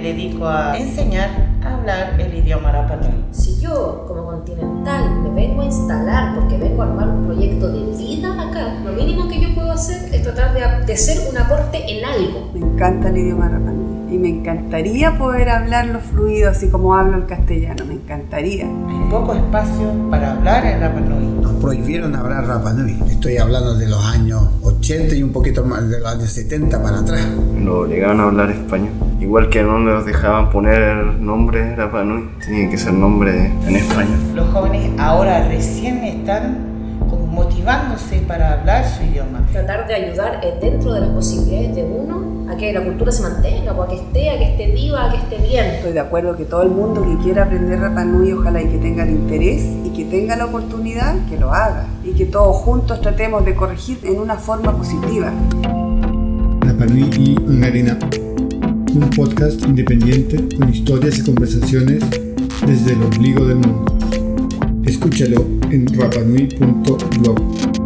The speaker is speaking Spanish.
me dedico a enseñar a hablar el idioma Rapa Nui. Si yo, como continental, me vengo a instalar porque vengo a armar un proyecto de vida acá, lo mínimo que yo puedo hacer es tratar de, de ser un aporte en algo. Me encanta el idioma Rapa Nui y me encantaría poder hablarlo fluido así como hablo el castellano, me encantaría. Hay poco espacio para hablar en Rapa Nui. Nos prohibieron hablar Rapa Nui. Estoy hablando de los años 80 y un poquito más de los años 70 para atrás. Nos obligaban a hablar español. Igual que no nos dejaban poner nombre Rapa Nui, tenía que ser nombre en español. Los jóvenes ahora recién están como motivándose para hablar su idioma. Tratar de ayudar dentro de las posibilidades de uno a que la cultura se mantenga, o a que esté, a que esté viva, a que esté bien. Estoy de acuerdo que todo el mundo que quiera aprender Rapa Nui, ojalá y que tenga el interés y que tenga la oportunidad, que lo haga. Y que todos juntos tratemos de corregir en una forma positiva. Rapa Nui y Angarina, un podcast independiente con historias y conversaciones desde el ombligo del mundo. Escúchalo en rapanui.blog.